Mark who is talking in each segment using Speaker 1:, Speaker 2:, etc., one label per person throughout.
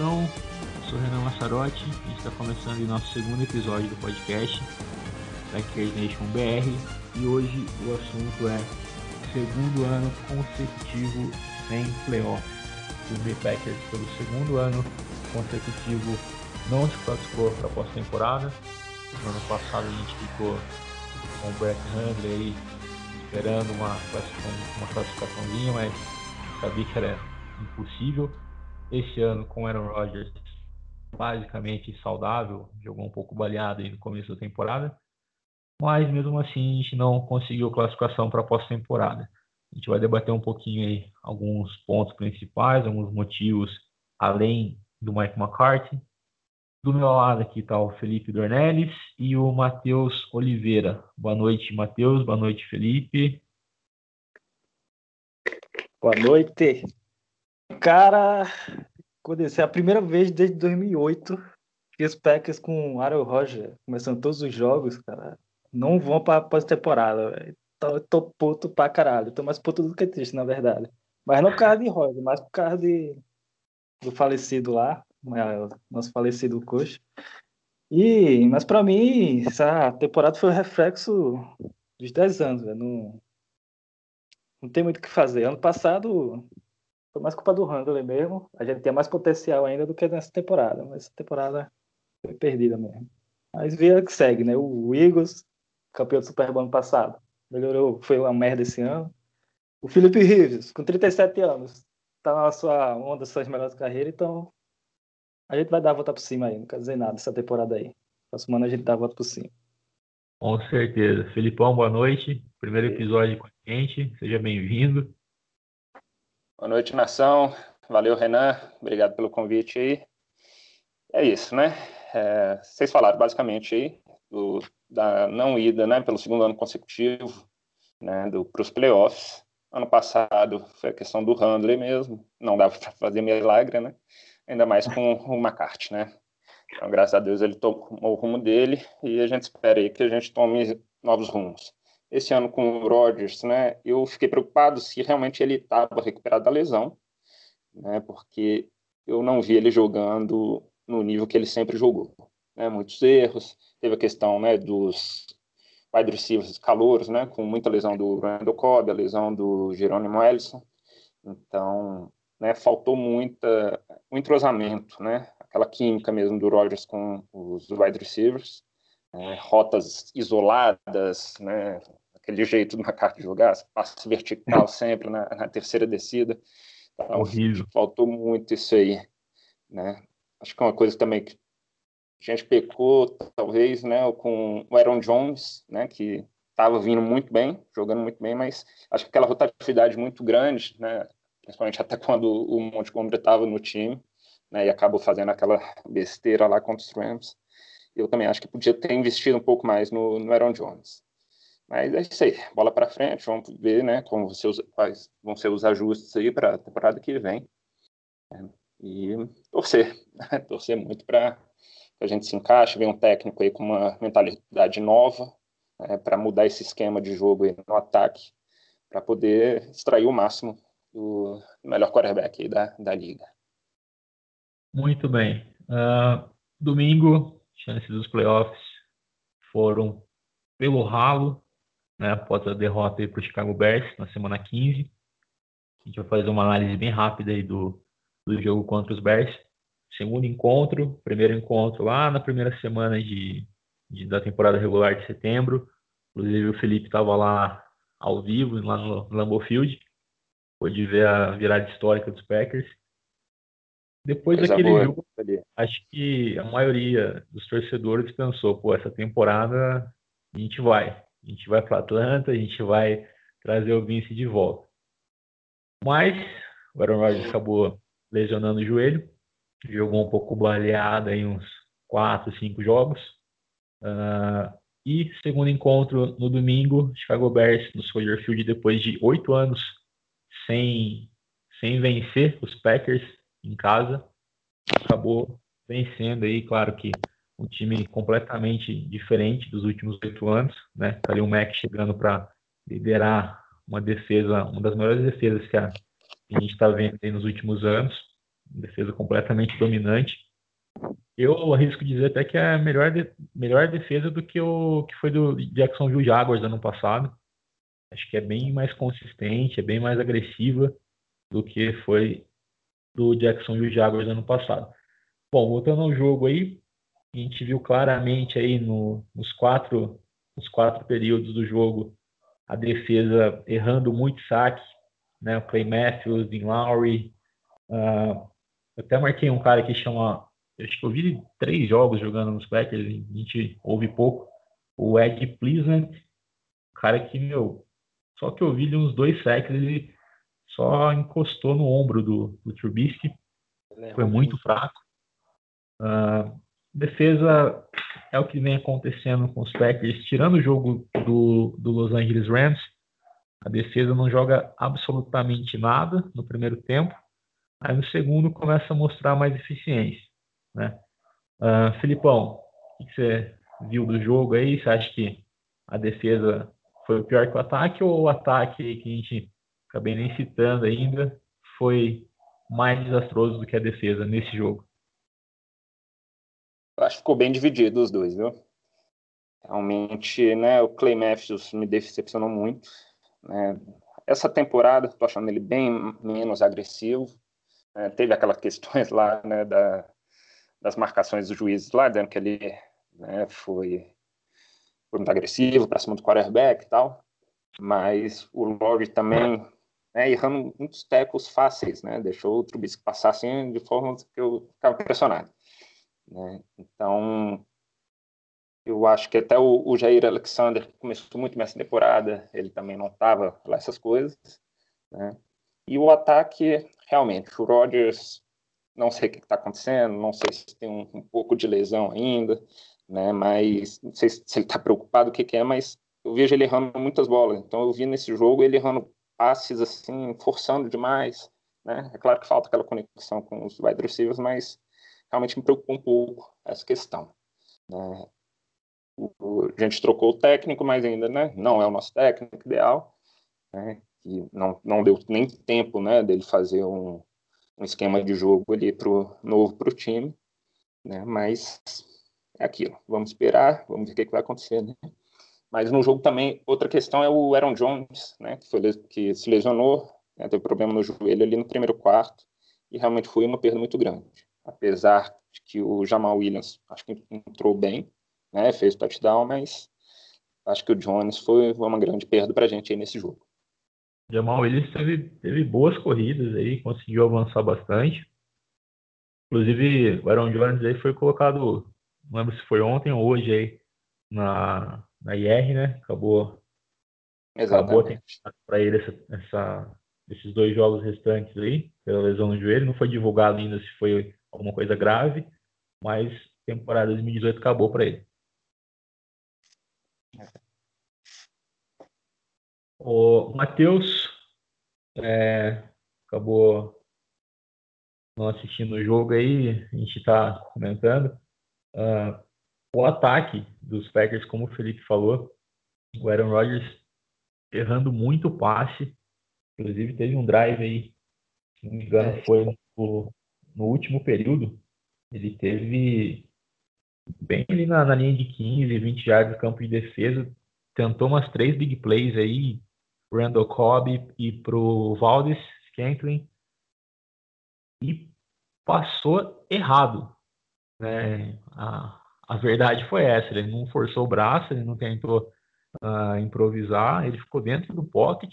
Speaker 1: eu sou Renan Massarotti, gente está começando o nosso segundo episódio do podcast Packers Nation BR e hoje o assunto é segundo ano consecutivo sem playoffs. O Green Packers pelo segundo ano consecutivo não se classificou para a pós-temporada. No ano passado a gente ficou com o Brett Hundley aí esperando uma uma classificaçãozinha, mas sabia que era impossível. Esse ano com Aaron Rodgers basicamente saudável, jogou um pouco baleado aí no começo da temporada, mas mesmo assim a gente não conseguiu classificação para a pós-temporada. A gente vai debater um pouquinho aí alguns pontos principais, alguns motivos além do Mike McCarthy. Do meu lado aqui está o Felipe Dornelles e o Matheus Oliveira. Boa noite, Matheus. Boa noite, Felipe.
Speaker 2: Boa noite. Cara, aconteceu a primeira vez desde 2008 que os Packers com Aaron Rodgers, começando todos os jogos, cara, não vão para pós-temporada. Então eu tô puto pra caralho. Tô mais puto do que triste, na verdade. Mas não por causa de Rodgers, mas por causa de, do falecido lá, nosso falecido coach. E, mas para mim, essa temporada foi o reflexo dos 10 anos, velho. Não, não tem muito o que fazer. Ano passado foi mais culpa do Handler mesmo. A gente tinha mais potencial ainda do que nessa temporada, mas essa temporada foi perdida mesmo. Mas via que segue, né? O Eagles, campeão do Super Bowl ano passado, melhorou, foi uma merda esse ano. O Felipe Rives, com 37 anos, tá na sua onda, suas melhores carreiras, então a gente vai dar a volta por cima aí, não quer dizer nada essa temporada aí. Próximo ano a gente dá a volta por cima.
Speaker 1: Com certeza. Felipão, boa noite. Primeiro episódio com a gente, seja bem-vindo.
Speaker 3: Boa noite, nação. Valeu, Renan. Obrigado pelo convite aí. É isso, né? É, vocês falaram basicamente aí do, da não ida, né, pelo segundo ano consecutivo, né, para os playoffs. Ano passado foi a questão do Handley mesmo, não dava para fazer milagre, né? Ainda mais com o McCarthy, né? Então, graças a Deus ele tomou o rumo dele e a gente espera aí que a gente tome novos rumos esse ano com o Rodgers, né, eu fiquei preocupado se realmente ele estava recuperado da lesão, né, porque eu não vi ele jogando no nível que ele sempre jogou. Né, muitos erros, teve a questão né, dos wide receivers calouros, né, com muita lesão do Randall Cobb, a lesão do Jerônimo Ellison, então né, faltou muita, um entrosamento, né, aquela química mesmo do Rodgers com os wide receivers, é, rotas isoladas, né, aquele jeito do macaco jogar, passo vertical sempre na, na terceira descida.
Speaker 1: Então, Horrível.
Speaker 3: Faltou muito isso aí, né? Acho que é uma coisa também que a gente pecou, talvez, né, com o Aaron Jones, né, que estava vindo muito bem, jogando muito bem, mas acho que aquela rotatividade muito grande, né, principalmente até quando o Montgomery estava no time, né, e acabou fazendo aquela besteira lá contra os Rams. Eu também acho que podia ter investido um pouco mais no, no Aaron Jones. Mas é isso aí, bola para frente, vamos ver né, como usa, quais vão ser os ajustes aí para a temporada que vem. Né, e torcer, torcer muito para que a gente se encaixe, venha um técnico aí com uma mentalidade nova, né, para mudar esse esquema de jogo aí no ataque, para poder extrair o máximo do melhor quarterback aí da, da liga.
Speaker 1: Muito bem. Uh, domingo, chances dos playoffs foram pelo ralo né, após a derrota para o Chicago Bears na semana 15. A gente vai fazer uma análise bem rápida aí do, do jogo contra os Bears. Segundo encontro, primeiro encontro lá na primeira semana de, de da temporada regular de setembro. Inclusive o Felipe estava lá ao vivo, lá no Lambeau Field. Pôde ver a virada histórica dos Packers. Depois Coisa daquele boa. jogo, acho que a maioria dos torcedores pensou, pô, essa temporada a gente vai. A gente vai para Atlanta, a gente vai trazer o Vince de volta. Mas o Aaron Rodgers acabou lesionando o joelho, jogou um pouco baleado em uns 4, 5 jogos. Uh, e segundo encontro no domingo, Chicago Bears no Soldier Field depois de oito anos sem, sem vencer os Packers em casa, acabou vencendo aí, claro que um time completamente diferente dos últimos oito anos, né? Tá ali o Mac chegando para liderar uma defesa, uma das melhores defesas que a, a gente está vendo nos últimos anos. defesa completamente dominante. Eu arrisco dizer até que é a melhor, de, melhor defesa do que o que foi do Jacksonville Jaguars ano passado. Acho que é bem mais consistente, é bem mais agressiva do que foi do Jacksonville Jaguars ano passado. Bom, voltando ao jogo aí, a gente viu claramente aí no, nos quatro nos quatro períodos do jogo a defesa errando muito saque, né? O Clay Matthews, Dean Lowry, uh, até marquei um cara que chama, acho que eu vi três jogos jogando nos Packers, a gente ouve pouco, o Ed Pleasant, cara que, meu, só que eu vi ele uns dois sacks, ele só encostou no ombro do, do Trubisky, foi muito fraco. Uh, defesa é o que vem acontecendo com os Packers, tirando o jogo do, do Los Angeles Rams, a defesa não joga absolutamente nada no primeiro tempo, aí no segundo começa a mostrar mais eficiência. Né? Uh, Filipão, o que você viu do jogo aí? Você acha que a defesa foi pior que o ataque ou o ataque que a gente acabei nem citando ainda foi mais desastroso do que a defesa nesse jogo?
Speaker 3: Acho que ficou bem dividido os dois, viu? Realmente, né, o Clay Matthews me decepcionou muito. Né? Essa temporada, tô achando ele bem menos agressivo. Né? Teve aquelas questões lá, né, da, das marcações dos juízes lá, dizendo que ele né, foi, foi muito agressivo para cima do quarterback e tal. Mas o Log também né, errando muitos tecos fáceis, né? Deixou o Trubisky passar assim de forma que eu ficava impressionado. Né? Então, eu acho que até o, o Jair Alexander começou muito bem essa temporada, ele também não estava lá essas coisas. Né? E o ataque, realmente, o Rodgers, não sei o que está acontecendo, não sei se tem um, um, pouco de lesão ainda, né? mas não sei se, se ele está preocupado, o que, que é, mas eu vejo ele errando muitas bolas. Então, eu vi nesse jogo ele errando passes, assim, forçando demais. Né? É claro que falta aquela conexão com os wide receivers, mas realmente me preocupou um pouco essa questão. Né? O, a gente trocou o técnico, mas ainda né, não é o nosso técnico ideal, né, e não, não deu nem tempo né, dele fazer um, um esquema de jogo ali pro, novo para o time, né, mas é aquilo, vamos esperar, vamos ver o que, que vai acontecer. Né? Mas no jogo também, outra questão é o Aaron Jones, né, que, foi, que se lesionou, né, teve problema no joelho ali no primeiro quarto, e realmente foi uma perda muito grande apesar de que o Jamal Williams acho que entrou bem, né, fez touchdown, mas acho que o Jones foi uma grande perda para a gente aí nesse jogo.
Speaker 1: Jamal Williams teve, teve boas corridas aí, conseguiu avançar bastante. Inclusive, o Aaron Jones aí foi colocado, não lembro se foi ontem ou hoje aí, na, na IR, né? Acabou, Exatamente. acabou para ele essa, essa, esses dois jogos restantes aí, pela lesão no joelho. Não foi divulgado ainda se foi alguma coisa grave, mas temporada 2018 acabou para ele. O Matheus é, acabou não assistindo o jogo aí, a gente está comentando. Uh, o ataque dos Packers, como o Felipe falou, o Aaron Rodgers errando muito passe. Inclusive teve um drive aí, se não me engano, é. foi no, no último período, ele teve bem ali na, na linha de 15, 20 yards do campo de defesa, tentou umas três big plays aí, Randall Cobb e pro Valdes Scantling, e passou errado. Né? A, a verdade foi essa, ele não forçou o braço, ele não tentou uh, improvisar, ele ficou dentro do pocket,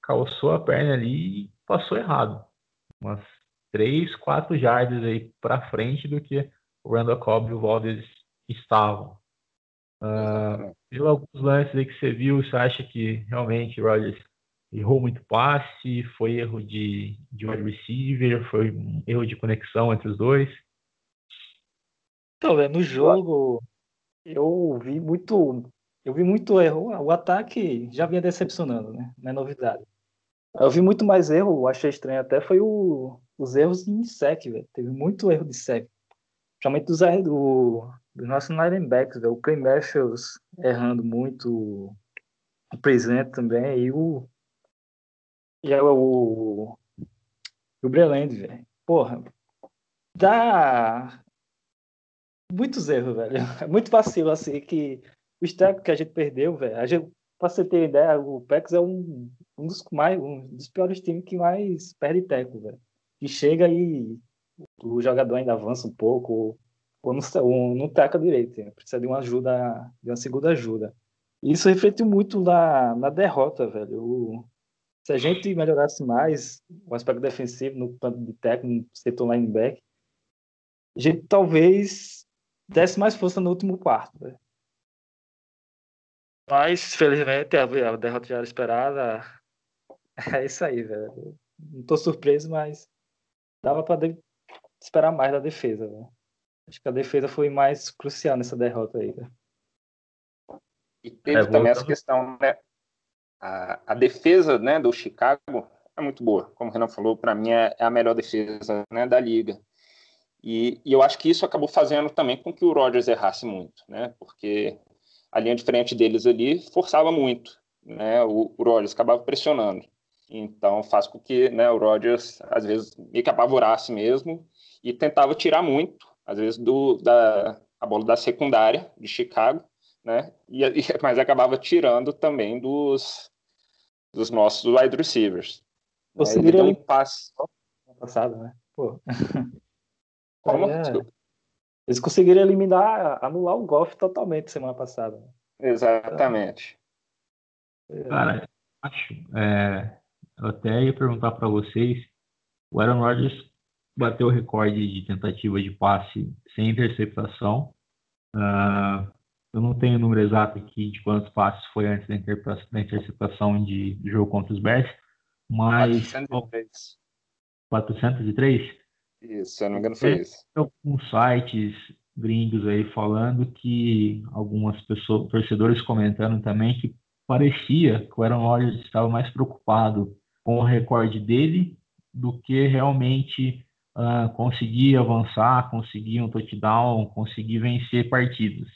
Speaker 1: calçou a perna ali e passou errado. Umas 3, 4 jardas aí para frente do que o Randall Cobb e o Valdez estavam. Ah, uh, pelo alguns lances aí que você viu, você acha que realmente o Rodgers errou muito passe, foi erro de, de wide receiver, foi um erro de conexão entre os dois?
Speaker 2: Então, no jogo eu vi muito, eu vi muito erro. O ataque já vinha decepcionando, né? Não é novidade. Eu vi muito mais erro, achei estranho até, foi o, os erros em sec, velho. Teve muito erro de sec. Principalmente dos, do, dos nossos linebacks, velho. O Clay Matthews errando muito, o presente também, e o. E é o. o Breland, velho. Porra, dá muitos erros, velho. É muito vacilo, assim, que os técnicos que a gente perdeu, velho. A gente, pra você ter ideia, o PEX é um, um dos mais, um dos piores times que mais perde técnico, velho. Que chega e o jogador ainda avança um pouco, ou não, não taca direito, né? precisa de uma ajuda, de uma segunda ajuda. Isso refletiu muito na, na derrota, velho. O, se a gente melhorasse mais o aspecto defensivo no plano de técnico, no setor linebacker, a gente talvez desse mais força no último quarto. Mas, felizmente, a, a derrota já era esperada. É isso aí, velho. Não tô surpreso, mas dava para esperar mais da defesa, velho. Acho que a defesa foi mais crucial nessa derrota aí, velho.
Speaker 3: E teve é, também essa questão, né? A, a, defesa né, do Chicago é muito boa. Como o Renan falou, para mim é, é, a melhor defesa né, da liga. E, e, eu acho que isso acabou fazendo também com que o Rodgers errasse muito, né? Porque a linha de frente deles ali forçava muito, né? O, o Rodgers acabava pressionando. Então faz com que né, o Rodgers às vezes meio que apavorasse mesmo e tentava tirar muito, às vezes do da a bola da secundária de Chicago né? E, e, mas acabava tirando também dos, dos nossos wide receivers.
Speaker 2: Conseguiria um passe passado, né? Pô.
Speaker 3: Como?
Speaker 2: É... Eles conseguiram eliminar, anular o golfe totalmente semana passada.
Speaker 3: Exatamente.
Speaker 1: É. Cara, acho. É, eu até ia perguntar para vocês. O Aaron Rodgers bateu o recorde de tentativa de passe sem interceptação. Uh, eu não tenho o número exato aqui de quantos passes foi antes da, da interceptação de, de, jogo contra os Bears, mas. 403. 403?
Speaker 3: Isso, se eu não me engano, foi isso.
Speaker 1: Alguns sites gringos aí falando que algumas pessoas, torcedores comentando também que parecia que o Aaron Rodgers estava mais preocupado com o recorde dele do que realmente uh, conseguir avançar, conseguir um touchdown, conseguir vencer partidas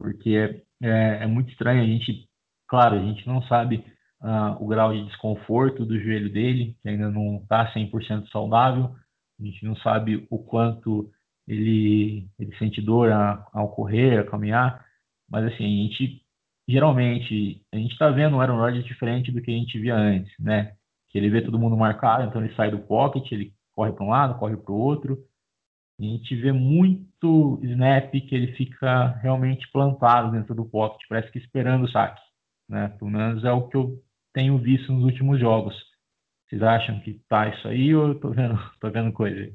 Speaker 1: porque é, é, é, muito estranho. A gente, claro, a gente não sabe uh, o grau de desconforto do joelho dele, que ainda não está 100% saudável. A gente não sabe o quanto ele, ele sente dor ao correr, a caminhar. Mas, assim, a gente, geralmente, a gente está vendo o Aaron Rodgers diferente do que a gente via antes, né? Que ele vê todo mundo marcado, então ele sai do pocket, ele corre para um lado, corre para o outro a gente vê muito snap que ele fica realmente plantado dentro do pocket, parece que esperando o saque. Né? Pelo menos é o que eu tenho visto nos últimos jogos. Vocês acham que tá isso aí ou eu tô vendo, tô vendo coisa aí?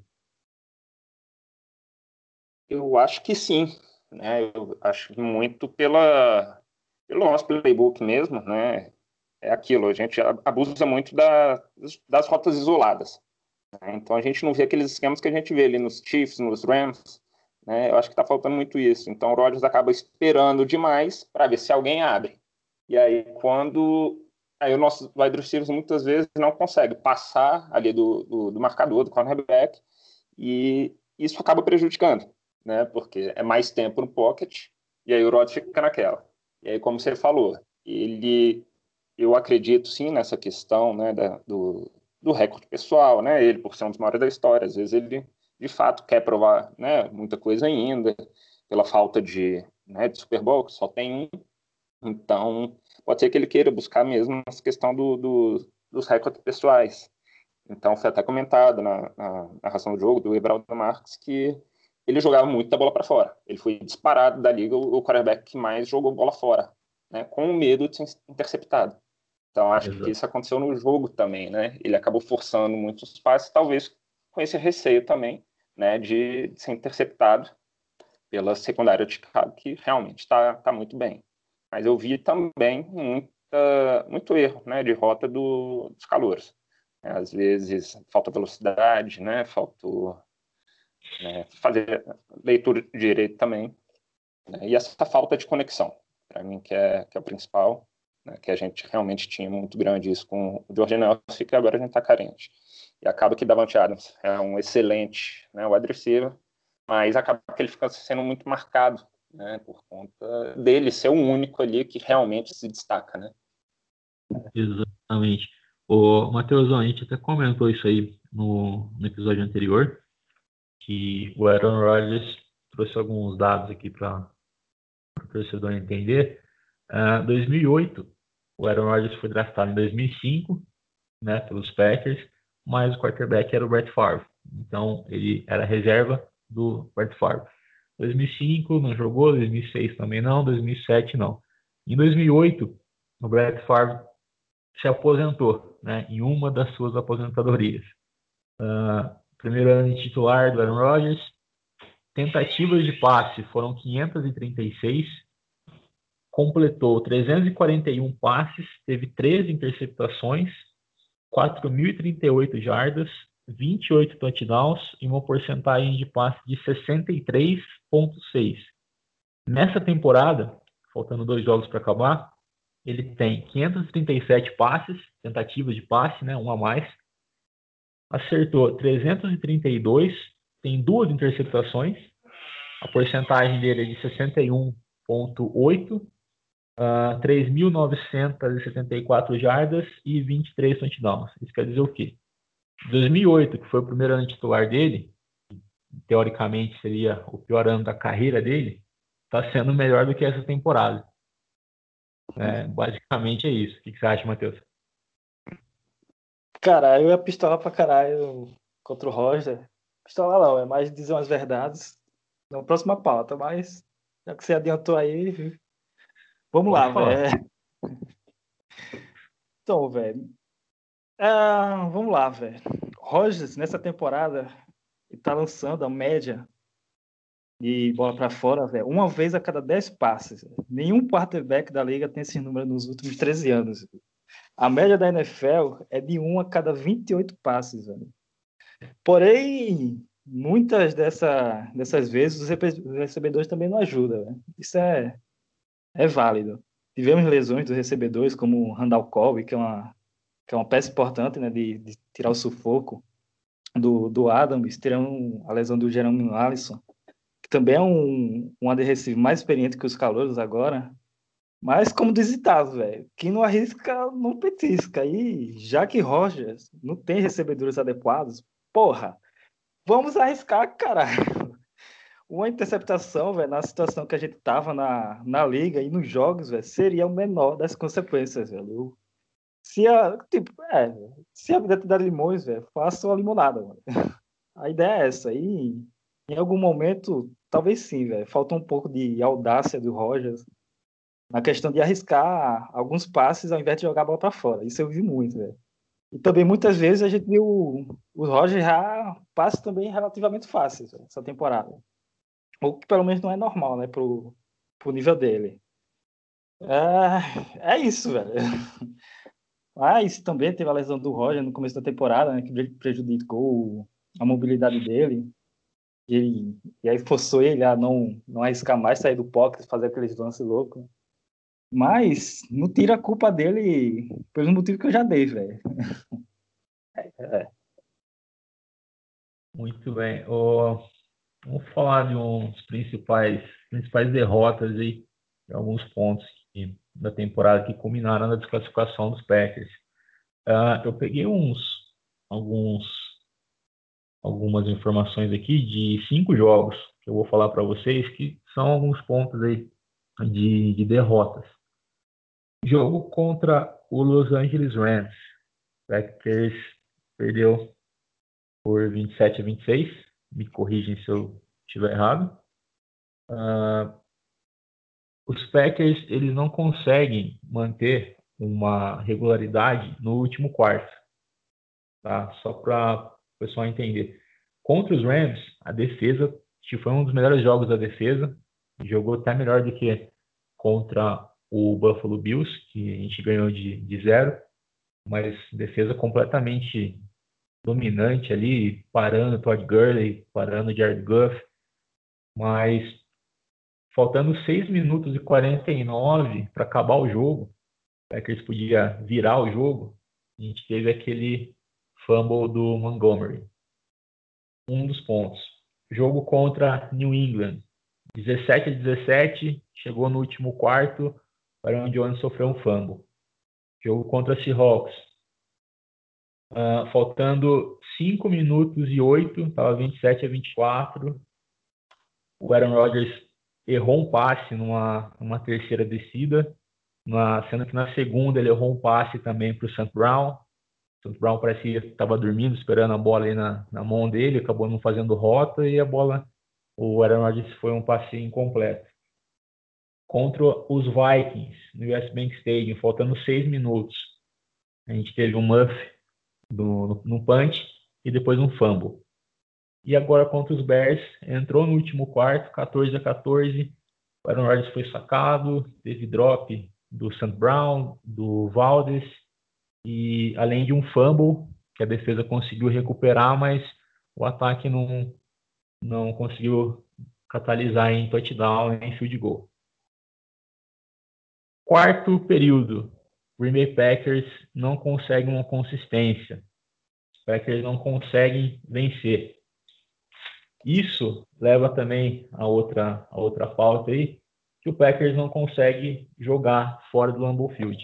Speaker 3: Eu acho que sim. Né? Eu acho muito pela, pelo nosso playbook mesmo. Né? É aquilo, a gente abusa muito da, das rotas isoladas. Né? Então a gente não vê aqueles esquemas que a gente vê ali nos Chiefs, nos Rams. Né? Eu acho que está faltando muito isso. Então o Rodgers acaba esperando demais para ver se alguém abre. E aí quando aí o nosso wide receivers muitas vezes não consegue passar ali do, do, do marcador, do cornerback, e isso acaba prejudicando, né? Porque é mais tempo no pocket e aí o Rodgers fica naquela. E aí como você falou, ele eu acredito sim nessa questão, né, da, do, do recorde pessoal, né? Ele, por ser um dos maiores da história, às vezes ele, de fato, quer provar né, muita coisa ainda, pela falta de, né, de Super Bowl, que só tem um. Então, pode ser que ele queira buscar mesmo essa questão do, do, dos recordes pessoais. Então, foi até comentado na, na narração do jogo do Ebraldo Marques que ele jogava muito da bola para fora. Ele foi disparado da liga o quarterback que mais jogou bola fora, né, com medo de ser interceptado. Então, acho Exato. que isso aconteceu no jogo também, né? Ele acabou forçando muitos passes, talvez com esse receio também, né, de, ser interceptado pela secundária de Chicago, que realmente está tá muito bem. Mas eu vi também muita, muito erro né, de rota do, dos calores. Às vezes falta velocidade, né, falta né, fazer leitura direito também. Né, e essa falta de conexão, para mim, que é, que é o principal né, que a gente realmente tinha muito grande isso com o George Nelson, que agora a gente está carente. E acaba que Davante Adams é um excelente né, wide receiver, mas acaba que ele fica sendo muito marcado né, por conta dele ser o único ali que realmente se destaca. Né?
Speaker 1: Exatamente. O Matheus, a gente até comentou isso aí no, no episódio anterior, que o Aaron Rodgers trouxe alguns dados aqui para o torcedor entender. Uh, ah, 2008, o Aaron Rodgers foi draftado em 2005, né, pelos Packers, mas o quarterback era o Brett Favre. Então, ele era reserva do Brett Favre. 2005 não jogou, 2006 também não, 2007 não. Em 2008, o Brett Favre se aposentou, né, em uma das suas aposentadorias. Uh, primeiro ano de titular do Aaron Rodgers, tentativas de passe foram 536, completou 341 passes, teve 13 interceptações, 4.038 jardas, 28 touchdowns e uma porcentagem de passe de 63,6. Nessa temporada, faltando dois jogos para acabar, ele tem 537 passes, tentativas de passe, né, um a mais, acertou 332 tem duas interceptações. A porcentagem dele é de 61,8, uh, 3.974 jardas e 23 touchdowns. Isso quer dizer o quê? 2008, que foi o primeiro ano titular dele, teoricamente seria o pior ano da carreira dele, está sendo melhor do que essa temporada. É, basicamente é isso. O que, que você acha, Matheus?
Speaker 2: Cara, eu ia pistolar pra caralho contra o Roger pistolar não, é mais dizer umas verdades na próxima pauta, mas já que você adiantou aí, vamos lá, velho. Então, velho. É, vamos lá, velho. Rogers, nessa temporada, ele tá lançando a média de bola para fora, velho, uma vez a cada 10 passes. Véio. Nenhum quarterback da liga tem esse número nos últimos 13 anos. A média da NFL é de 1 a cada 28 passes, velho. Porém, muitas dessa, dessas vezes os recebedores também não ajudam. Né? Isso é, é válido. Tivemos lesões dos recebedores, como o Randall Cobb, que é uma, que é uma peça importante né, de, de tirar o sufoco do, do Adams, tirando a lesão do Jerome Allison, que também é um, um adversário mais experiente que os calouros agora. Mas, como desitado, velho, quem não arrisca, não petisca. E já que Rogers não tem recebedores adequados, porra, vamos arriscar, caralho. Uma interceptação, velho, na situação que a gente tava na, na liga e nos jogos, velho, seria o menor das consequências, velho. Se a, tipo, é, se a vida te dá limões, velho, faça uma limonada, mano. A ideia é essa. E em algum momento, talvez sim, velho. Falta um pouco de audácia do Rogers na questão de arriscar alguns passes ao invés de jogar a bola para fora. Isso eu vi muito, velho. E também muitas vezes a gente viu o Roger já passes também relativamente fáceis essa temporada. O que pelo menos não é normal, né, pro, pro nível dele. É, é isso, velho. Mas também teve a lesão do Roger no começo da temporada, né, que prejudicou a mobilidade dele. E, ele, e aí forçou ele a não, não arriscar mais, sair do pocket, fazer aqueles lances loucos. Mas não tira a culpa dele pelo motivo que eu já dei, velho. É.
Speaker 1: Muito bem. Oh, vamos falar de uns principais, principais derrotas aí, de alguns pontos da temporada que culminaram na desclassificação dos Packers. Uh, eu peguei uns, alguns, algumas informações aqui de cinco jogos que eu vou falar para vocês que são alguns pontos aí de, de derrotas. Jogo contra o Los Angeles Rams. Packers perdeu por 27 a 26. Me corrigem se eu estiver errado. Uh, os Packers eles não conseguem manter uma regularidade no último quarto. Tá? Só para o pessoal entender. Contra os Rams, a defesa foi um dos melhores jogos da defesa. Jogou até melhor do que contra o Buffalo Bills, que a gente ganhou de, de zero, mas defesa completamente dominante ali, parando Todd Gurley, parando Jared Goff, mas faltando 6 minutos e 49 para acabar o jogo, para que eles podia virar o jogo, a gente teve aquele fumble do Montgomery. Um dos pontos. Jogo contra New England, 17 a 17, chegou no último quarto, para onde Jones sofreu um fumble. Jogo contra Seahawks. Uh, faltando 5 minutos e 8, estava 27 a 24. O Aaron Rodgers errou um passe numa, numa terceira descida, na, sendo que na segunda ele errou um passe também para o St. Brown. O St. Brown parecia que estava dormindo, esperando a bola aí na, na mão dele, acabou não fazendo rota e a bola, o Aaron Rodgers foi um passe incompleto. Contra os Vikings, no US Bank Stadium, faltando 6 minutos, a gente teve um muff no, no punch e depois um fumble. E agora contra os Bears, entrou no último quarto, 14 a 14. O Aaron Rodgers foi sacado, teve drop do St. Brown, do Valdes, e além de um fumble que a defesa conseguiu recuperar, mas o ataque não, não conseguiu catalisar em touchdown, em field goal. Quarto período, Green Bay Packers não conseguem uma consistência. Os Packers não conseguem vencer. Isso leva também a outra, a outra pauta aí, que o Packers não consegue jogar fora do Lambeau Field.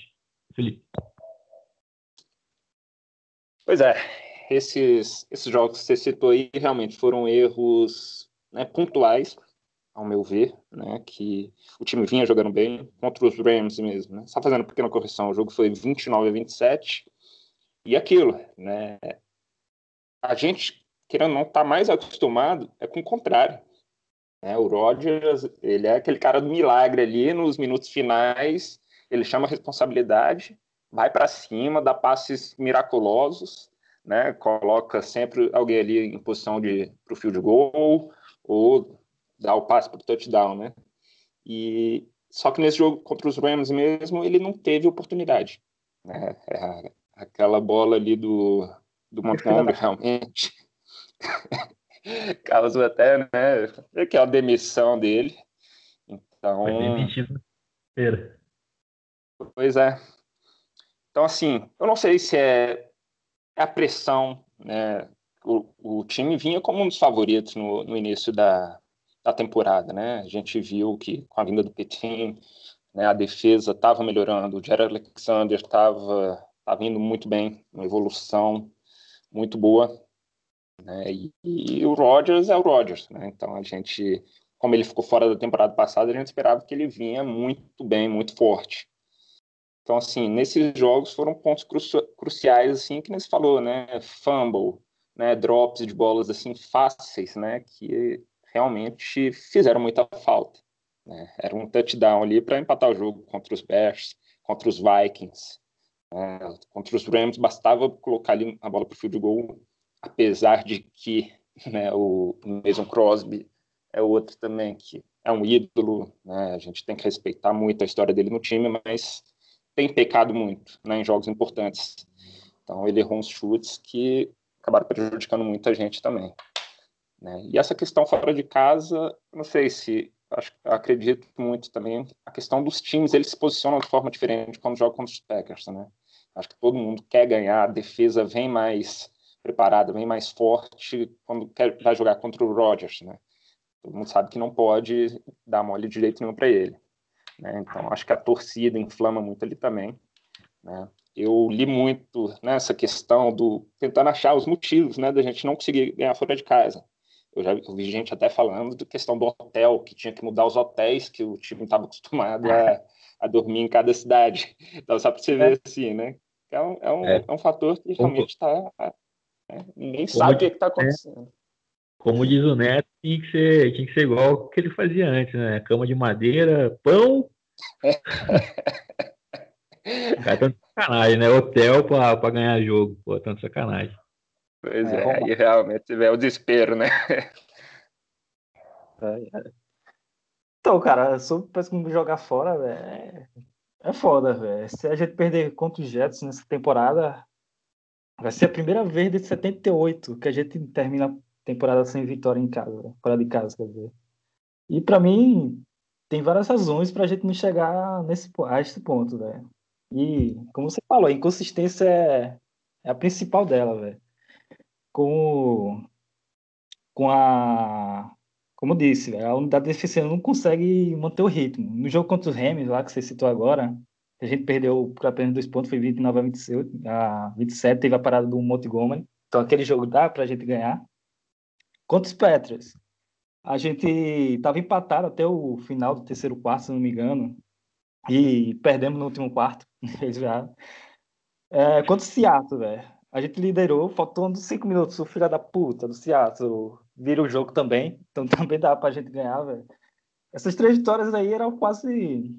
Speaker 1: Felipe.
Speaker 3: Pois é, esses, esses jogos que você citou aí realmente foram erros né, pontuais, ao meu ver, né, que o time vinha jogando bem contra os Rams mesmo. Né? Só fazendo uma pequena correção, o jogo foi 29 a 27 e aquilo, né? A gente querendo não estar tá mais acostumado é com o contrário. Né? O Rodgers, ele é aquele cara do milagre ali nos minutos finais, ele chama a responsabilidade, vai para cima, dá passes miraculosos, né? Coloca sempre alguém ali em posição de pro field goal ou dá o passe para o touchdown, né? E só que nesse jogo contra os Rams mesmo ele não teve oportunidade, né? É, aquela bola ali do do Montgomery realmente causou até, né, que é a demissão dele. Então, Foi demitido. Pois é. Então, assim, eu não sei se é, é a pressão, né? O, o, time vinha como um dos favoritos no, no início da, da temporada, né? A gente viu que com a vinda do Petin, né, a defesa estava melhorando, o Jared Alexander estava tava indo muito bem, uma evolução muito boa. Né? E, e, o Rodgers é o Rodgers, né? Então a gente, como ele ficou fora da temporada passada, a gente esperava que ele vinha muito bem, muito forte. Então assim, nesses jogos foram pontos cru cruciais assim que você falou, né? Fumble, né? Drops de bolas assim fáceis, né? Que realmente fizeram muita falta. Né? Era um touchdown ali para empatar o jogo contra os Bears, contra os Vikings. Né? Contra os Rams, bastava colocar ali a bola para o field goal apesar de que né, o Mason Crosby é outro também que é um ídolo, né, a gente tem que respeitar muito a história dele no time, mas tem pecado muito né, em jogos importantes. Então ele errou uns chutes que acabaram prejudicando muita gente também. Né? E essa questão fora de casa, não sei se acho, acredito muito também a questão dos times, eles se posicionam de forma diferente quando jogam contra os Packers, né? Acho que todo mundo quer ganhar, a defesa vem mais preparada, bem mais forte quando quer, vai jogar contra o Rodgers, né? Todo mundo sabe que não pode dar mole de jeito nenhum para ele. Né? Então, acho que a torcida inflama muito ali também. Né? Eu li muito nessa questão do tentando achar os motivos, né, da gente não conseguir ganhar fora de casa. Eu já eu vi gente até falando da questão do hotel, que tinha que mudar os hotéis que o time estava acostumado a, a, dormir em cada cidade. Então, só para você ver é. assim, né? É um, é um, é. é um fator que realmente está né? Ninguém como sabe o que está acontecendo.
Speaker 1: Como diz o Neto, tinha que, ser, tinha que ser igual o que ele fazia antes, né? Cama de madeira, pão. Cara, tanto sacanagem, né? Hotel para ganhar jogo, pô, tanto sacanagem.
Speaker 3: Pois é, é aí realmente é o desespero, né?
Speaker 2: É, é. Então, cara, sobre como jogar fora, véio, é foda, velho. Se a gente perder contra os Jets nessa temporada, Vai ser a primeira vez desde 78 que a gente termina a temporada sem vitória em casa, fora de casa, quer dizer. E para mim, tem várias razões para a gente não chegar nesse, a esse ponto, velho. E, como você falou, a inconsistência é, é a principal dela, velho. Com, com a. Como disse, véio, a unidade defensiva não consegue manter o ritmo. No jogo contra os Rams, lá que você citou agora, A gente perdeu por apenas dois pontos, foi 29 a 27, a 27 teve a parada do Montgomery. Então aquele jogo dá pra gente ganhar. Contra os Patriots, a gente estava empatado até o final do terceiro quarto, se não me engano, e perdemos no último quarto. É, contra o Seattle, velho. A gente liderou, faltando cinco minutos, o filho da puta do Seattle vira o jogo também, então também dá pra gente ganhar, velho. Essas três vitórias aí eram quase.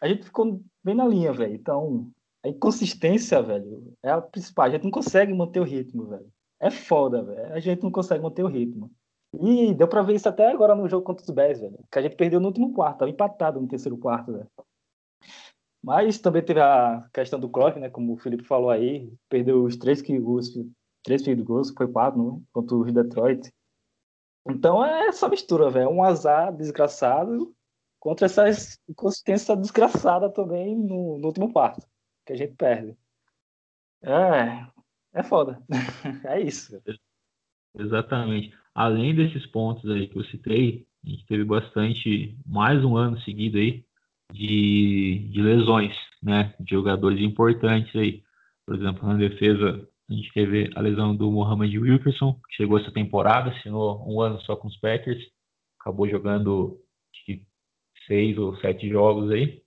Speaker 2: A gente ficou bem na linha, velho. Então, a inconsistência, velho, é a principal. A gente não consegue manter o ritmo, velho. É foda, velho. A gente não consegue manter o ritmo. E deu pra ver isso até agora no jogo contra os Bears, velho. Que a gente perdeu no último quarto, tava empatado no terceiro quarto, velho. Mas também teve a questão do clock, né? Como o Felipe falou aí, perdeu os três que os três field goals, foi quatro, né? Contra o Detroit. Então é essa mistura, velho. Um azar desgraçado contra essa inconsistência desgraçada também no, no último quarto, que a gente perde. É, é foda. é isso.
Speaker 1: Exatamente além desses pontos aí que eu citei, a gente teve bastante, mais um ano seguido aí, de, de lesões, né? De jogadores importantes aí. Por exemplo, na defesa, a gente teve a lesão do Mohamed Wilkerson, que chegou essa temporada, assinou um ano só com os Packers, acabou jogando seis ou sete jogos aí.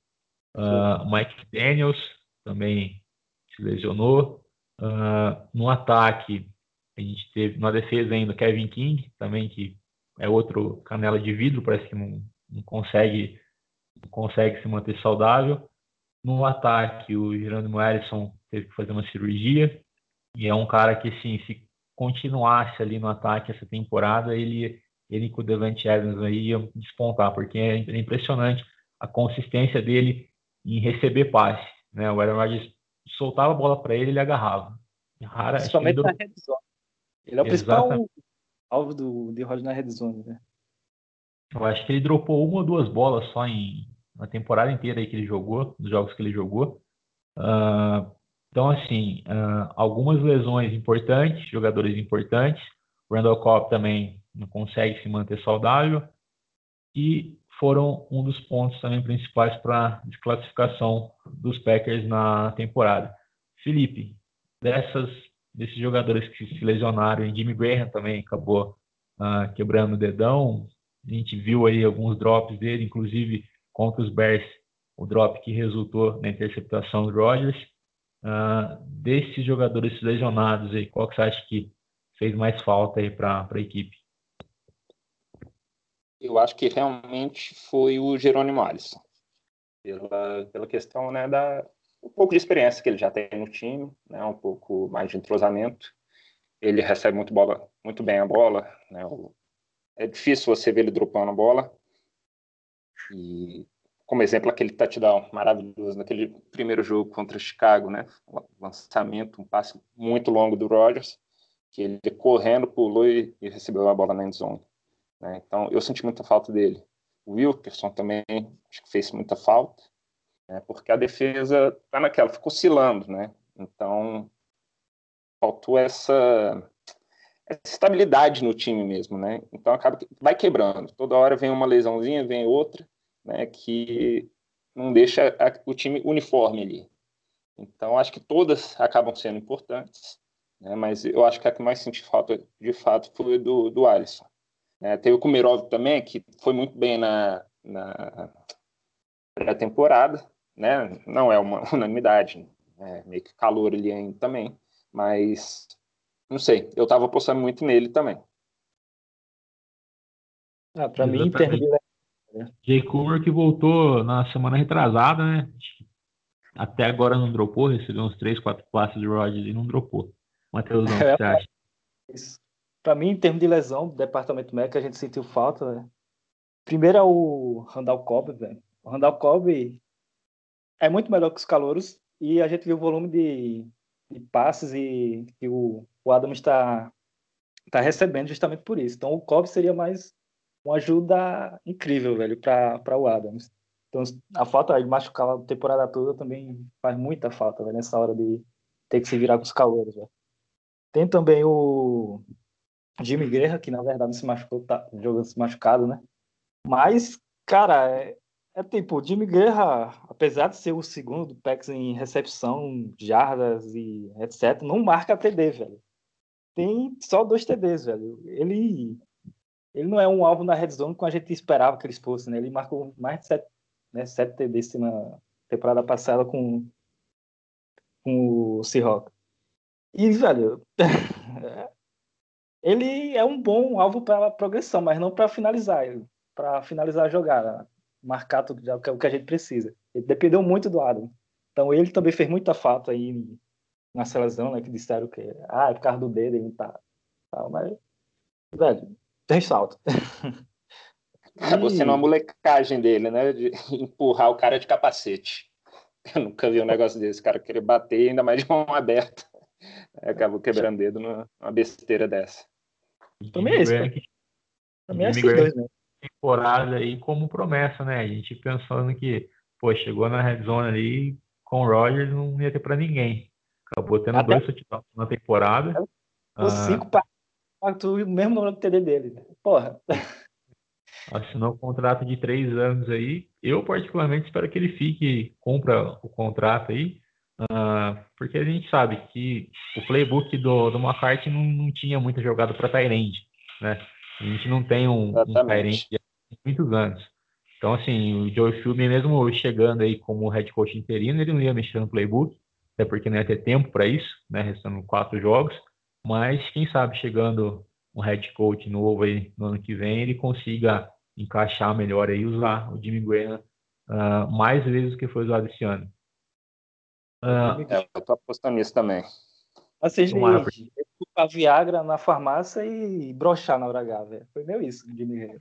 Speaker 1: Uh, Mike Daniels também se lesionou. Uh, no ataque, a gente teve na defesa ainda Kevin King, também, que é outro canela de vidro, parece que não, não consegue não consegue se manter saudável. No ataque, o Jerônimo Ellison teve que fazer uma cirurgia, e é um cara que, assim, se continuasse ali no ataque essa temporada, ele, ele com o Devante Adams aí ia despontar, porque é impressionante a consistência dele em receber passe. Né? O Aaron Rodgers soltava a bola para ele, ele agarrava.
Speaker 2: Rara, Principalmente na red zone. Ele é o principal alvo do, de Roger na red zone, né?
Speaker 1: Eu acho que ele dropou uma ou duas bolas só em na temporada inteira aí que ele jogou, nos jogos que ele jogou. Uh, então, assim, uh, algumas lesões importantes, jogadores importantes. O Randall Cobb também não consegue se manter saudável. E foram um dos pontos também principais para desclassificação dos Packers na temporada. Felipe, dessas desses jogadores que se lesionaram, Jimmy Graham também acabou uh, quebrando o dedão. A gente viu aí alguns drops dele, inclusive contra os Bears, o drop que resultou na interceptação do Rodgers. Uh, desses jogadores lesionados aí, qual que você acha que fez mais falta aí para a equipe?
Speaker 3: Eu acho que realmente foi o Jerônimo Alisson. Pela, pela questão né, da, um pouco de experiência que ele já tem no time, né, um pouco mais de entrosamento. Ele recebe muito bola, muito bem a bola, né, é difícil você ver ele dropando a bola. E como exemplo aquele touchdown maravilhoso naquele primeiro jogo contra Chicago, né, lançamento, um passe muito longo do Rodgers, que ele correndo pulou e, e recebeu a bola na endzone. Né? Então eu senti muita falta dele. O Wilkerson também acho que fez muita falta né? porque a defesa está naquela, ficou oscilando, né? Então, faltou essa, essa, estabilidade no time mesmo, né? Então, acaba que vai quebrando. Toda hora vem uma lesãozinha, vem outra, né? Que não deixa a, o time uniforme ali. Então, acho que todas acabam sendo importantes, né? mas eu acho que a que mais senti falta, de fato, foi do, do Alisson. É, teve o Kumerov também, que foi muito bem na, na pré-temporada, né? Não é uma unanimidade, é meio que calor ali ainda também, mas não sei, eu estava apostando muito nele também.
Speaker 2: Ah, para mim, termina.
Speaker 1: Jay Coomer que voltou na semana retrasada, né? Até agora não dropou, recebeu uns 3, 4 passes de Rodgers e não dropou. Matheus, o que você acha?
Speaker 2: Para mim, em termos de lesão do departamento médico, a gente sentiu falta, né? Primeiro é o Randall Cobb, velho. O Randall Cobb é muito melhor que os calouros e a gente viu o volume de, de passes e que o, o Adams está tá recebendo justamente por isso. Então o Cobb seria mais uma ajuda incrível, velho, para o Adams. Então a falta de machucar a temporada toda também faz muita falta, velho, nessa hora de ter que se virar com os calouros, velho. Tem também o Jimmy Guerra, que na verdade se machucou, tá jogando se machucado, né? Mas, cara, é, É tipo, Jimmy Guerra, apesar de ser o segundo do Pax em recepção, jardas e etc, não marca TD, velho. Tem só dois TDs, velho. Ele ele não é um alvo na red zone como a gente esperava que eles fossem, né? Ele marcou mais de sete, né, sete TDs na temporada passada com, com o Seahawks. E, velho, ele é um bom alvo para progressão, mas não para finalizar, para finalizar a jogada marcar tudo já, o que a gente precisa. Ele dependeu muito do Adam. Então ele também fez muita falta aí na seleção, né? Que disseram que ah, é por causa do dedo ele não tá. Tal, mas, velho, tem salto.
Speaker 3: Acabou sendo uma molecagem dele, né? De empurrar o cara de capacete. Eu nunca vi um negócio desse, cara querer bater ainda mais de mão aberta. Acabou quebrando dedo numa besteira dessa.
Speaker 2: Também é isso. Também é esses dois, né?
Speaker 1: temporada aí como promessa, né? A gente pensando que, pô, chegou na red zone ali com o Rogers não ia ter para ninguém. Acabou tendo Até... dois touchdowns na temporada.
Speaker 2: Os ah, cinco para o mesmo número do TD dele. Porra.
Speaker 1: Assinou um contrato de três anos aí. Eu, particularmente, espero que ele fique, compra o contrato aí. Uh, porque a gente sabe que o playbook do, do McCarthy não, não tinha muita jogada para Tyrande, né? A gente não tem um, um há muitos anos. Então, assim, o Joe Philbin, mesmo chegando aí como head coach interino, ele não ia mexer no playbook, até porque não ia ter tempo para isso, né? Restando quatro jogos. Mas, quem sabe, chegando um head coach novo aí no ano que vem, ele consiga encaixar melhor aí, usar o Jimmy Graham uh, mais vezes do que foi usado esse ano.
Speaker 3: Uh, é, eu tô apostando nisso também.
Speaker 2: Assim, a Viagra na farmácia e brochar na hora H, velho. Foi meio isso, Jimmy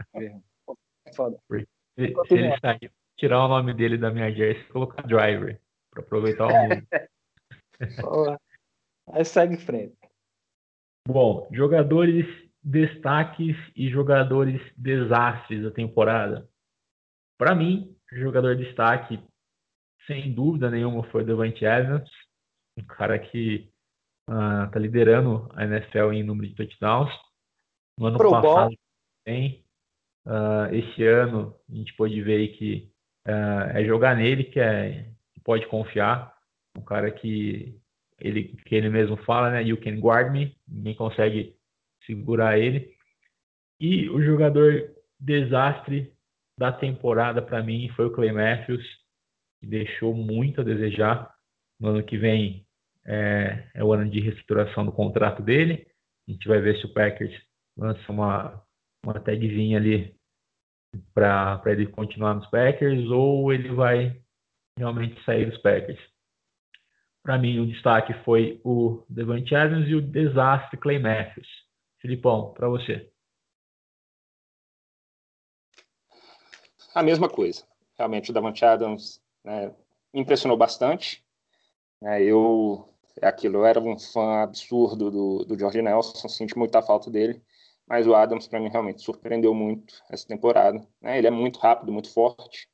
Speaker 1: Foda. Se, se ele sair, tirar o nome dele da minha jersey e colocar driver, para aproveitar o mundo.
Speaker 2: Aí segue em frente.
Speaker 1: Bom, jogadores destaques e jogadores desastres da temporada. Para mim, jogador destaque, sem dúvida nenhuma, foi o Devante Adams, um cara que está ah, liderando a NFL em número de touchdowns. No ano Pro passado tem. Uh, esse ano a gente pode ver que uh, é jogar nele que, é, que pode confiar. Um cara que ele, que ele mesmo fala, né? You can guard me. Ninguém consegue segurar ele. E o jogador desastre da temporada para mim foi o Clay Matthews, que deixou muito a desejar. No ano que vem é, é, o ano de reestruturação do contrato dele. A gente vai ver se o Packers lança uma, uma tagzinha ali para ele continuar nos Packers ou ele vai realmente sair dos Packers. Para mim, o destaque foi o Devante Adams e o desastre Clay Matthews. Filipão, para você.
Speaker 3: A mesma coisa. Realmente, o Devante Adams né, impressionou bastante. É, eu é aquilo, eu era um fã absurdo do, do George Nelson, senti muita falta dele, mas o Adams para mim realmente surpreendeu muito essa temporada. Né? Ele é muito rápido, muito forte.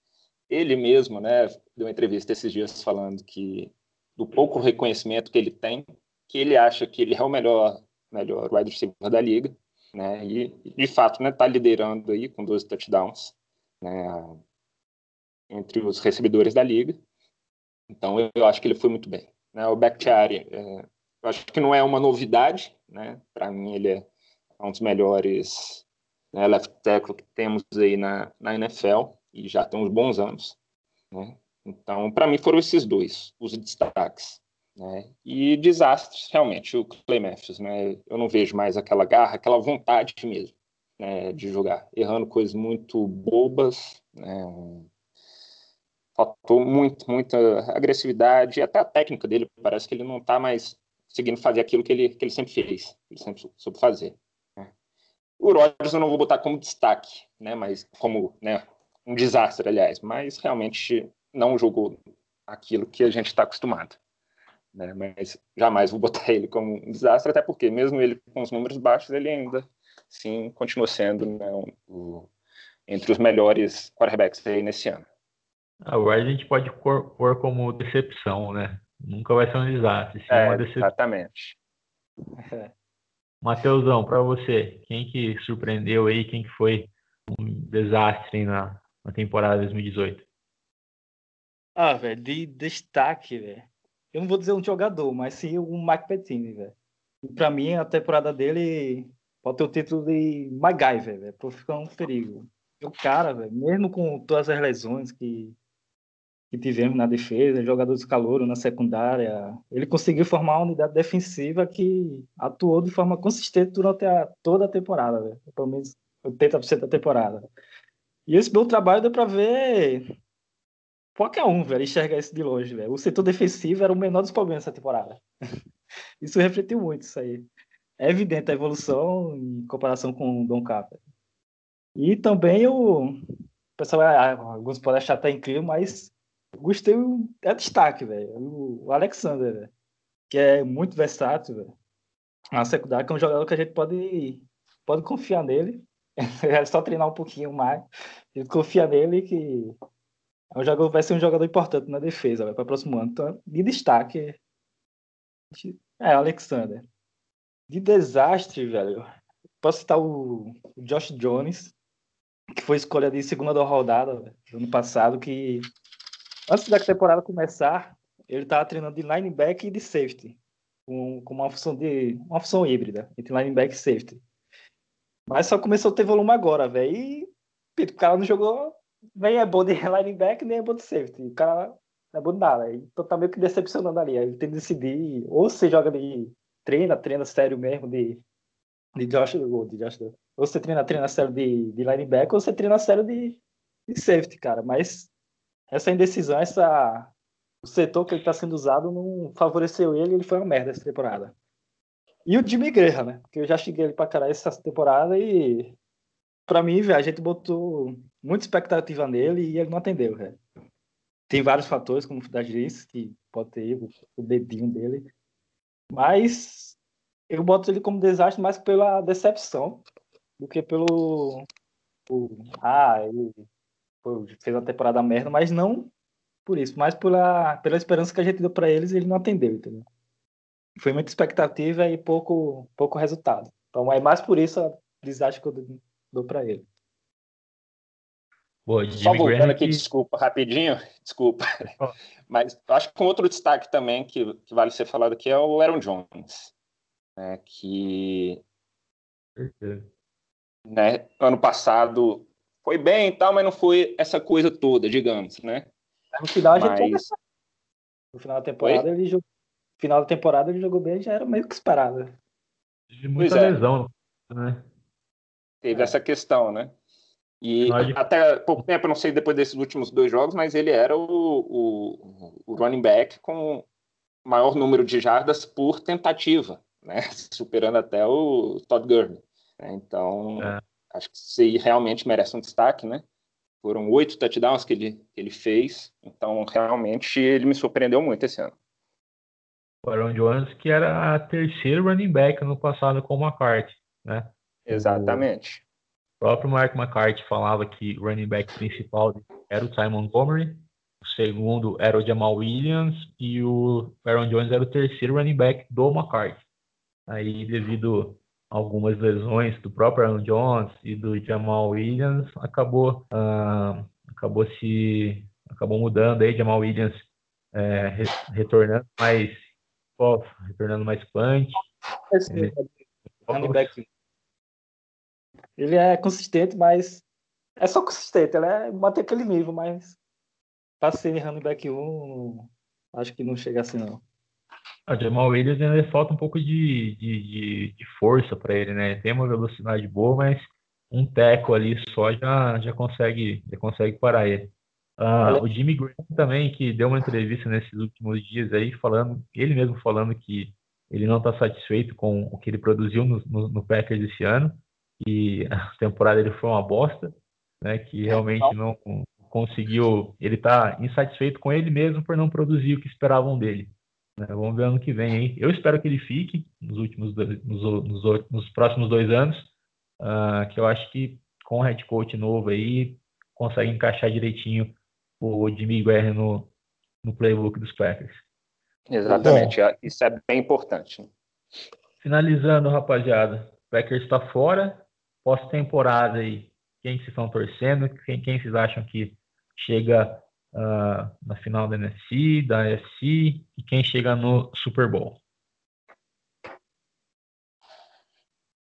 Speaker 3: Ele mesmo, né, deu uma entrevista esses dias falando que do pouco reconhecimento que ele tem, que ele acha que ele é o melhor, melhor wide receiver da liga, né? E de fato, né, tá liderando aí com 12 touchdowns, né, entre os recebedores da liga. Então eu, eu acho que ele foi muito bem. Né? O Bakhtiari, é, eu acho que não é uma novidade, né? Para mim ele é um dos melhores né, left tackle que temos aí na, na NFL e já tem uns bons anos, né? Então, para mim foram esses dois os destaques, né? E desastres realmente o Clay Matthews, né? Eu não vejo mais aquela garra, aquela vontade mesmo, né, de jogar, errando coisas muito bobas, né? Faltou muito, muita agressividade, até a técnica dele, parece que ele não está mais conseguindo fazer aquilo que ele, que ele sempre fez, ele sempre soube fazer. Né? O Rodgers eu não vou botar como destaque, né, mas como né, um desastre, aliás, mas realmente não jogou aquilo que a gente está acostumado. Né, mas jamais vou botar ele como um desastre, até porque mesmo ele com os números baixos, ele ainda sim continua sendo né, um, entre os melhores quarterbacks aí nesse ano.
Speaker 1: Agora a gente pode pôr como decepção, né? Nunca vai ser um desastre, sim
Speaker 3: é, uma decepção. Exatamente.
Speaker 1: Mateusão, para você, quem que surpreendeu aí, quem que foi um desastre na, na temporada 2018?
Speaker 2: Ah, velho, de destaque, velho. Eu não vou dizer um jogador, mas sim o Mike Pettini, velho. Pra mim, a temporada dele pode ter o título de MacGyver, velho, por ficar um perigo. O cara, velho, mesmo com todas as lesões que, que tivemos na defesa, jogadores calor na secundária, ele conseguiu formar uma unidade defensiva que atuou de forma consistente durante a, toda a temporada, velho. Pelo menos 80% da temporada. E esse meu trabalho deu pra ver qualquer um, velho, enxerga isso de longe, velho. O setor defensivo era o menor dos problemas dessa temporada. isso refletiu muito, isso aí. É evidente a evolução em comparação com o Don Capa. E também o pessoal, ah, alguns podem achar até incrível, mas gostei, é destaque, velho. O Alexander, velho, que é muito versátil, velho. A secundária que é um jogador que a gente pode, pode confiar nele. É só treinar um pouquinho mais. A gente confia nele que é um jogador, vai ser um jogador importante na defesa para o próximo ano. Então, de destaque é Alexander. De desastre, velho. Posso citar o, Josh Jones, que foi escolha de segunda rodada véio, ano passado, que antes da temporada começar, ele estava treinando de linebacker e de safety, com, com uma função de uma função híbrida entre linebacker e safety. Mas só começou a ter volume agora, velho. E o cara não jogou nem é bom de linebacker, nem é bom de safety. O cara não é bom de nada. Então tá meio que decepcionando ali. Ele tem que decidir, ou você joga de treina, treina sério mesmo de, de Josh, de Josh, ou você treina, treina sério de, de linebacker, ou você treina sério de, de safety, cara. Mas essa indecisão, essa, o setor que ele está sendo usado não favoreceu ele, ele foi uma merda essa temporada. E o Jimmy Guerra, né? Porque eu já cheguei ele pra caralho essa temporada e para mim, a gente botou muita expectativa nele e ele não atendeu, velho. Tem vários fatores, como o disse, que pode ter o dedinho dele. Mas eu boto ele como desastre mais pela decepção do que pelo. O, ah, ele fez uma temporada merda, mas não por isso, mas pela, pela esperança que a gente deu para eles ele não atendeu, entendeu? Foi muita expectativa e pouco, pouco resultado. Então é mais por isso a desastre que eu dou para ele.
Speaker 3: Boa, Só voltando aqui, que... desculpa, rapidinho, desculpa. Oh. Mas acho que um outro destaque também que, que vale ser falado aqui é o Aaron Jones, né, que né, ano passado foi bem e tal, mas não foi essa coisa toda, digamos, né?
Speaker 2: No final a gente mas... No final da temporada ele jogou... final da temporada ele jogou bem, já era meio que esperado.
Speaker 1: De muita é. lesão, né?
Speaker 3: Teve é. essa questão, né? E até pouco tempo, não sei depois desses últimos dois jogos, mas ele era o, o, o running back com maior número de jardas por tentativa, né? Superando até o Todd Gurley. Né? Então, é. Acho que isso realmente merece um destaque, né? Foram oito touchdowns que ele, que ele fez, então realmente ele me surpreendeu muito esse ano.
Speaker 1: O Aaron Jones, que era a terceira running back no passado com o McCarthy, né?
Speaker 3: Exatamente.
Speaker 1: O próprio Mark McCarthy falava que o running back principal era o Simon Montgomery, o segundo era o Jamal Williams e o Aaron Jones era o terceiro running back do McCarthy. Aí, devido algumas lesões do próprio Aaron Jones e do Jamal Williams, acabou, uh, acabou se acabou mudando aí, Jamal Williams é, retornando mais retornando mais punch.
Speaker 2: Back ele é consistente, mas é só consistente. Ele é manter aquele nível, mas para ser running back 1, acho que não chega assim, não.
Speaker 1: O Jamal Williams ainda falta um pouco de, de, de, de força para ele, né? Tem uma velocidade boa, mas um teco ali só já, já, consegue, já consegue parar ele. Ah, o Jimmy Graham também, que deu uma entrevista nesses últimos dias aí, falando, ele mesmo falando que ele não está satisfeito com o que ele produziu no, no, no Packers esse ano, que a temporada ele foi uma bosta, né? Que realmente não conseguiu. Ele está insatisfeito com ele mesmo por não produzir o que esperavam dele. Né? Vamos ver ano que vem, hein? Eu espero que ele fique nos últimos dois, nos, nos, nos, próximos dois anos, uh, que eu acho que com o head coach novo aí consegue encaixar direitinho o Jimmy Guerra no, no playbook dos Packers.
Speaker 3: Exatamente, Bom, isso é bem importante.
Speaker 1: Finalizando, rapaziada, o Packers está fora, pós-temporada aí, quem vocês estão torcendo? Quem, quem vocês acham que chega uh, na final da NFC, da AFC e quem chega no Super Bowl?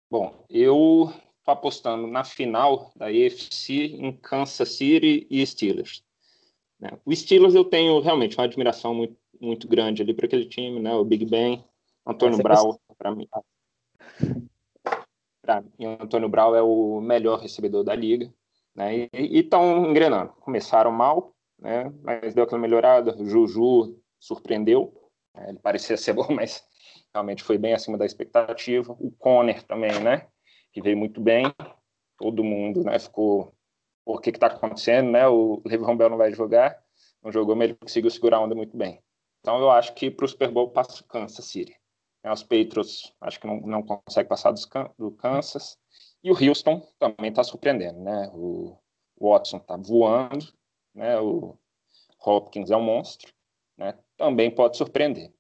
Speaker 3: Bom, eu tô apostando na final da AFC em Kansas City e Steelers. Né? O Steelers eu tenho realmente uma admiração muito, muito grande ali para aquele time, né? O Big Ben, Antônio Brown, para mim. Para mim, Antônio Brown é o melhor recebedor da liga, né? E estão engrenando. Começaram mal, né? Mas deu aquela melhorada. Juju surpreendeu. Né? Ele parecia ser bom, mas realmente foi bem acima da expectativa. O Conner também, né? Que veio muito bem. Todo mundo, né? Ficou, por que que tá acontecendo, né? O Le'Veon Bell não vai jogar. Não jogou, mas ele conseguiu segurar a onda muito bem. Então eu acho que para o Super Bowl passa o Kansas City. Os Patriots acho que não, não consegue passar do, do Kansas. E o Houston também está surpreendendo, né? O Watson está voando, né? O Hopkins é um monstro, né? Também pode surpreender.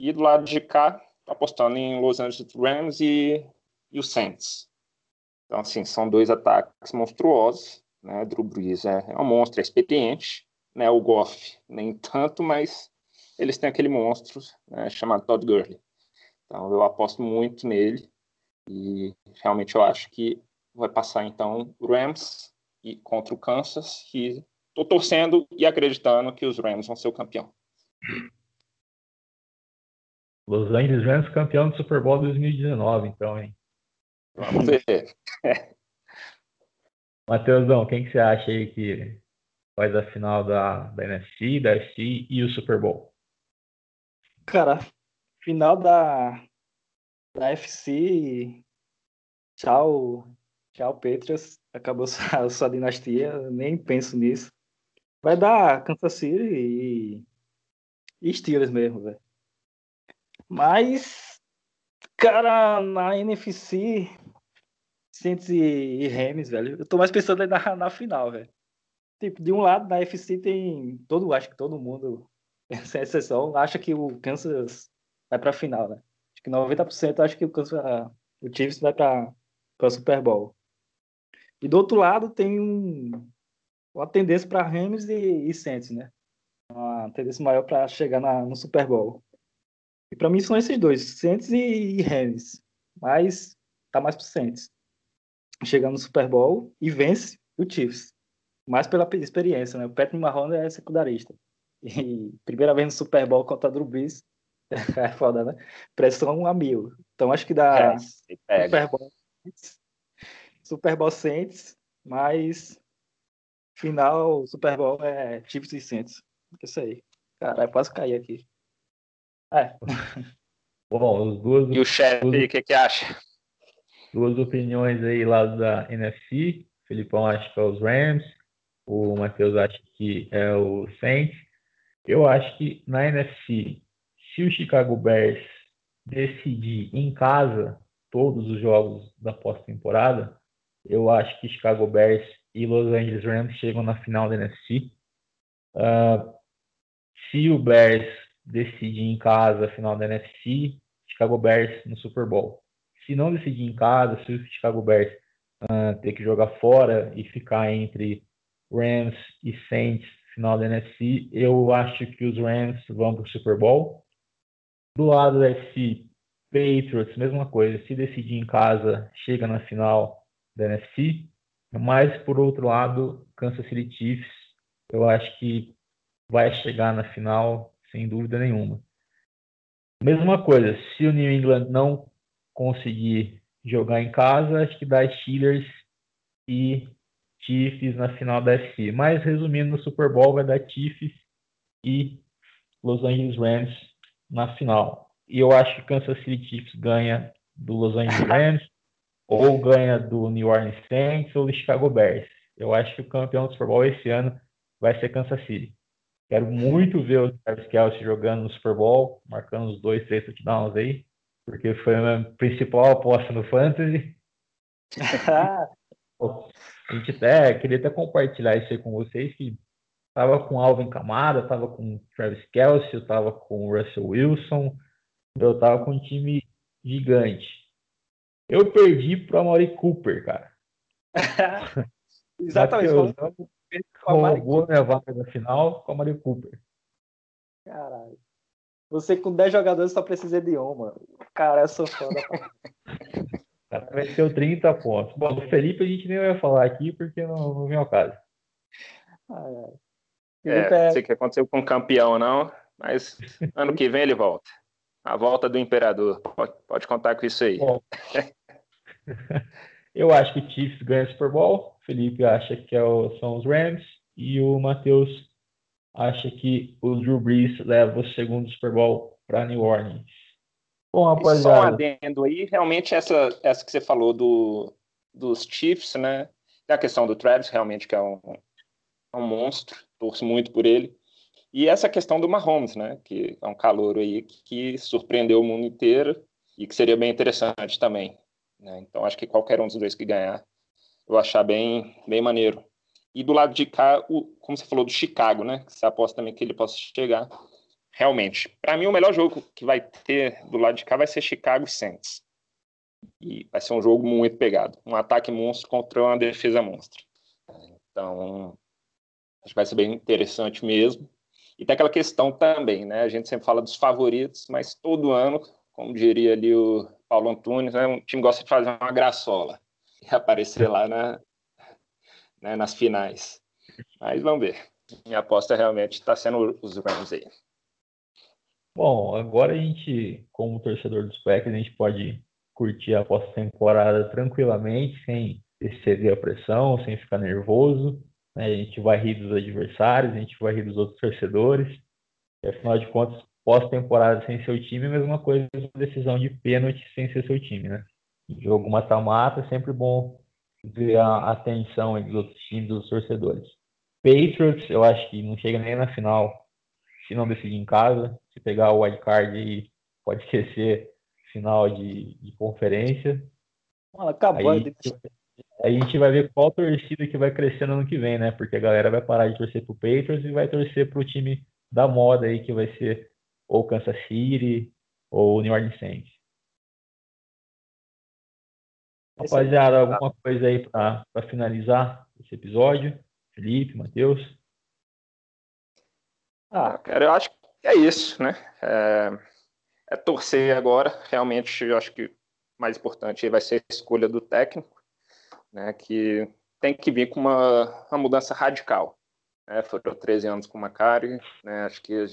Speaker 3: E do lado de cá, apostando em Los Angeles Rams e, e o Saints. Então, assim, são dois ataques monstruosos. Né? Drew Brees é, é um monstro, é experiente. Né? O Goff, nem tanto, mas eles têm aquele monstro né, chamado Todd Gurley. Então, eu aposto muito nele. E realmente eu acho que vai passar, então, o Rams e contra o Kansas. E estou torcendo e acreditando que os Rams vão ser o campeão.
Speaker 1: Los Angeles Rams campeão do Super Bowl 2019, então, hein?
Speaker 3: Vamos ver.
Speaker 1: Matheusão, quem que você acha aí que faz a final da, da NFC, da FC e o Super Bowl?
Speaker 2: Cara, final da, da FC, tchau, tchau Patriots, acabou sua, sua dinastia, nem penso nisso. Vai dar Kansas City e, e Steelers mesmo, velho. Mas, cara, na NFC, Saints e, e Rams, velho, eu tô mais pensando na, na final, velho. Tipo, de um lado, na NFC tem todo, acho que todo mundo, sem exceção, acha que o Kansas vai pra final, né? Acho que 90% acho que o Kansas, o Chiefs vai pra, pra Super Bowl. E do outro lado tem um, uma tendência para Rams e, e Saints, né? Uma tendência maior para chegar na, no Super Bowl. E para mim são esses dois, Saints e, e Rams. Mas tá mais pro Saints. Chega no Super Bowl e vence o Chiefs. Mais pela experiência, né? O Patrick Mahomes é secundarista. E primeira vez no Super Bowl contra a Drew Brees. é foda, né? Pressão a mil. Então acho que dá é, Super Bowl. Super Bowl Saints, mas final Super Bowl é Chiefs e Saints. Isso aí. Caralho, quase caí aqui. É.
Speaker 1: Bom, os duas.
Speaker 3: E o chefe, o que, que acha?
Speaker 1: Duas opiniões aí lá da NFC. O Filipão acha que é os Rams. O Matheus acha que é o Saints. Eu acho que na NFC, se o Chicago Bears decidir em casa todos os jogos da pós-temporada, eu acho que Chicago Bears e Los Angeles Rams chegam na final da NFC. Uh, ah, se o Bears decidir em casa a final da NFC, Chicago Bears no Super Bowl. Se não decidir em casa, se o Chicago Bears uh, ter que jogar fora e ficar entre Rams e Saints final da NFC, eu acho que os Rams vão para o Super Bowl. Do lado da NFC, Patriots, mesma coisa. Se decidir em casa, chega na final da NFC. Mas, por outro lado, Kansas City Chiefs, eu acho que vai chegar na final sem dúvida nenhuma. Mesma coisa, se o New England não conseguir jogar em casa, acho que dá Steelers e Chiefs na final da FC. Mas resumindo, no Super Bowl vai dar Chiefs e Los Angeles Rams na final. E eu acho que Kansas City Chiefs ganha do Los Angeles Rams ou ganha do New Orleans Saints ou do Chicago Bears. Eu acho que o campeão do Super Bowl esse ano vai ser Kansas City. Quero muito ver o Travis Kelce jogando no Super Bowl, marcando os dois, três touchdowns aí, porque foi a minha principal aposta no Fantasy. a gente até queria até compartilhar isso aí com vocês, que tava com Alvin Kamara, tava com Travis Kelce, eu tava com Russell Wilson, eu tava com um time gigante. Eu perdi pro Amaury Cooper, cara.
Speaker 2: Exatamente.
Speaker 1: roubou minha vaga na final com a Mario Cooper.
Speaker 2: Caralho. Você com 10 jogadores só precisa de um, mano. Cara, eu sou foda.
Speaker 1: O cara venceu 30 pontos. Bom, o Felipe a gente nem vai falar aqui porque não, não vem ao caso.
Speaker 3: Ai, ai. É, não sei o que aconteceu com o campeão, não, mas ano que vem ele volta. A volta do imperador. Pode, pode contar com isso aí. Bom,
Speaker 1: eu acho que o Chiefs ganha o Super Bowl. O Felipe acha que é o, são os Rams. E o Matheus acha que o Drew Brees leva o segundo Super Bowl para New Orleans.
Speaker 3: Bom, rapaziada. Só um adendo aí, realmente essa, essa que você falou do, dos Chiefs, né? A questão do Travis, realmente, que é um, é um monstro, torço muito por ele. E essa questão do Mahomes, né? Que é um calor aí que, que surpreendeu o mundo inteiro e que seria bem interessante também. Né? Então, acho que qualquer um dos dois que ganhar, eu vou achar bem, bem maneiro. E do lado de cá, o, como você falou do Chicago, né? Que você aposta também que ele possa chegar. Realmente, para mim o melhor jogo que vai ter do lado de cá vai ser Chicago Saints. E vai ser um jogo muito pegado, um ataque monstro contra uma defesa monstro. Então, acho que vai ser bem interessante mesmo. E tem aquela questão também, né? A gente sempre fala dos favoritos, mas todo ano, como diria ali o Paulo Antunes, né? um time gosta de fazer uma graçola e aparecer lá na, né, nas finais. Mas vamos ver. Minha aposta realmente está sendo os Rams aí.
Speaker 1: Bom, agora a gente, como torcedor dos Packers, a gente pode curtir a pós-temporada tranquilamente, sem exceder a pressão, sem ficar nervoso. Né? A gente vai rir dos adversários, a gente vai rir dos outros torcedores. E, afinal de contas, pós-temporada sem seu time a mesma coisa que decisão de pênalti sem ser seu time, né? Jogo mata-mata é sempre bom ver a atenção dos outros times, dos torcedores. Patriots, eu acho que não chega nem na final se não decidir em casa. Se pegar o wildcard aí, pode esquecer final de, de conferência.
Speaker 2: Mano, acabou.
Speaker 1: Aí, aí, a gente vai ver qual torcida que vai crescer no ano que vem, né? Porque a galera vai parar de torcer pro Patriots e vai torcer pro time da moda aí, que vai ser ou Kansas City ou New Orleans Saints. Rapaziada, alguma coisa aí para finalizar esse episódio? Felipe, Matheus?
Speaker 3: Ah, cara, eu acho que é isso, né? É, é torcer agora. Realmente, eu acho que o mais importante vai ser a escolha do técnico, né? Que tem que vir com uma, uma mudança radical. Né? Foram 13 anos com uma cara, né? Acho que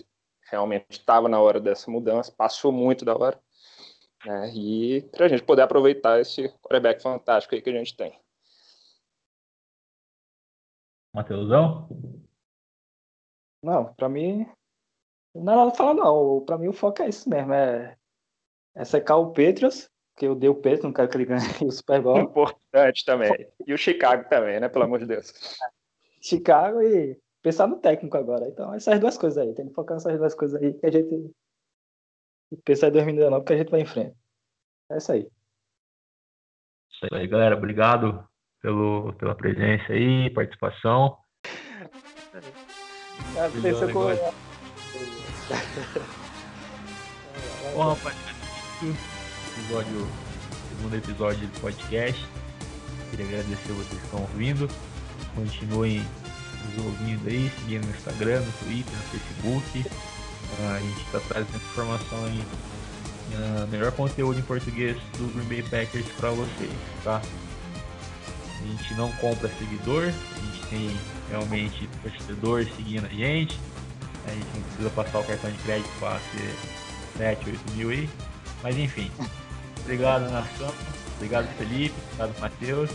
Speaker 3: realmente estava na hora dessa mudança, passou muito da hora né? E para a gente poder aproveitar esse quarterback fantástico aí que a gente tem.
Speaker 1: Mateusão?
Speaker 2: Não, para mim não é nada falar não. Para mim o foco é isso mesmo, é, é secar o Patriots, que eu dei o Patriots, não quero que ele ganhe o Super Bowl.
Speaker 3: Importante também. E o Chicago também, né? Pelo amor de Deus.
Speaker 2: Chicago e pensar no técnico agora. Então, essas duas coisas aí. Tem que focar nessas duas coisas aí que a gente pensar em 2019 porque a gente vai em frente. É isso aí.
Speaker 1: Isso aí, galera. Obrigado pelo, pela presença aí, participação. É, pensou com... Bom, rapaz, episódio, segundo episódio do podcast. Queria agradecer vocês que estão ouvindo. Continuem nos ouvindo aí, seguindo no Instagram, no Twitter, no Facebook. A gente está trazendo informação aí, uh, melhor conteúdo em português do Green Bay Packers para vocês, tá? A gente não compra seguidor, a gente tem realmente torcedor seguindo a gente, a gente não precisa passar o cartão de crédito para ser 7, 8 mil aí, mas enfim. Obrigado, nação. Obrigado, Felipe. Obrigado, Matheus.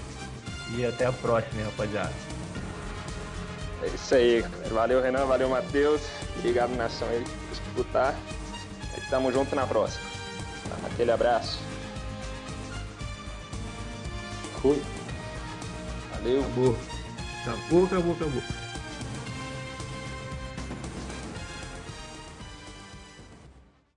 Speaker 1: E até a próxima, rapaziada.
Speaker 3: É isso aí. Valeu, Renan. Valeu, Matheus. Obrigado, nação, aí, por escutar. E tamo junto na próxima. Aquele abraço.
Speaker 2: Fui.
Speaker 3: Valeu.
Speaker 1: Acabou. Acabou, acabou, acabou.